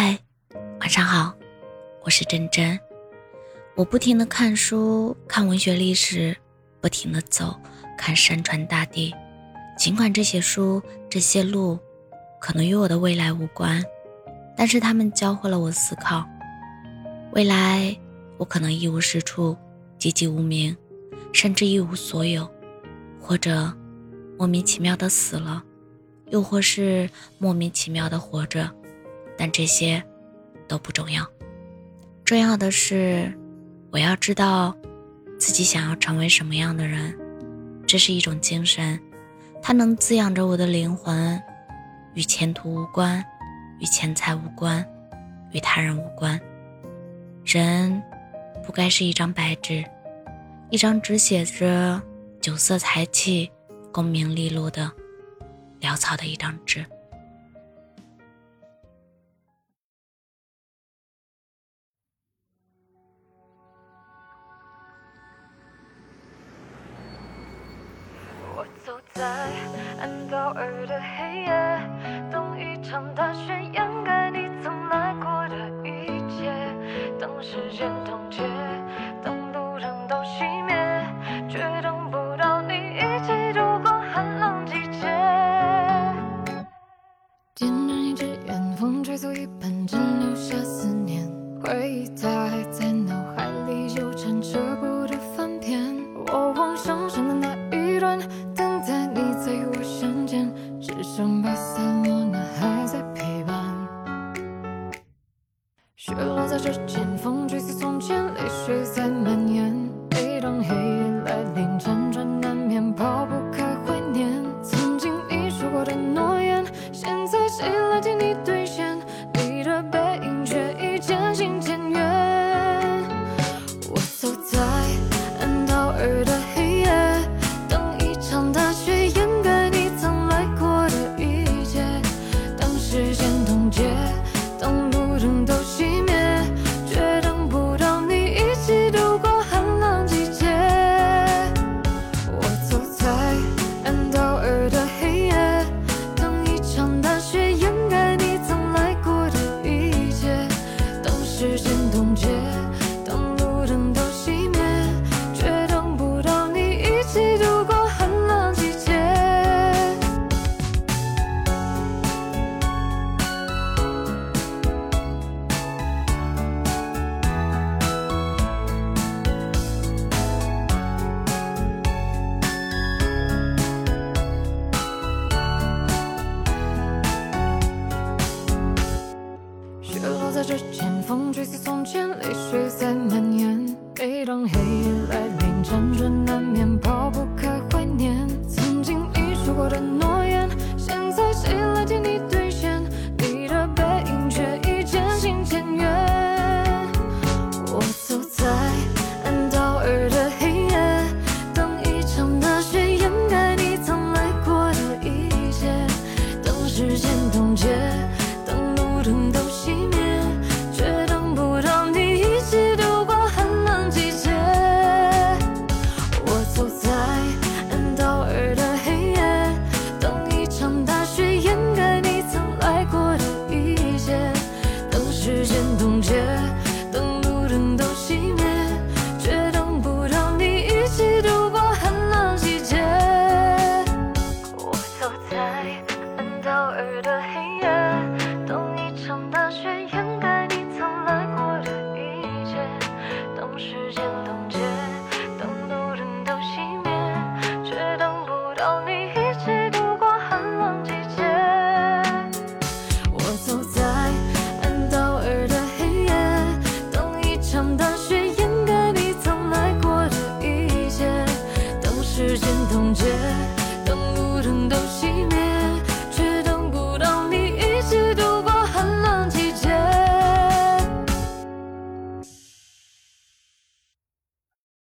嗨，晚上好，我是真真。我不停的看书，看文学历史，不停的走，看山川大地。尽管这些书、这些路，可能与我的未来无关，但是他们教会了我思考。未来，我可能一无是处，籍籍无名，甚至一无所有，或者莫名其妙的死了，又或是莫名其妙的活着。但这些都不重要，重要的是，我要知道自己想要成为什么样的人。这是一种精神，它能滋养着我的灵魂，与前途无关，与钱财无关，与他人无关。人不该是一张白纸，一张只写着酒色财气、功名利禄的潦草的一张纸。在安道尔的黑夜，等一场大雪掩盖你曾来过的一切。等时间冻结，等路灯都熄灭，却等不到你一起度过寒冷季节。点燃一支烟，风吹走一半，只留下思念。回忆在真心。在这前，风吹似从前，泪水在蔓延。每当黑夜来临，辗转难眠，抛不开怀念。曾经你说过的诺言，现在谁来替你兑现？你的背影却已渐行渐远。我走在安道尔的黑夜，等一场大雪掩盖你曾来过的一切，等时间冻结，等路灯。学业。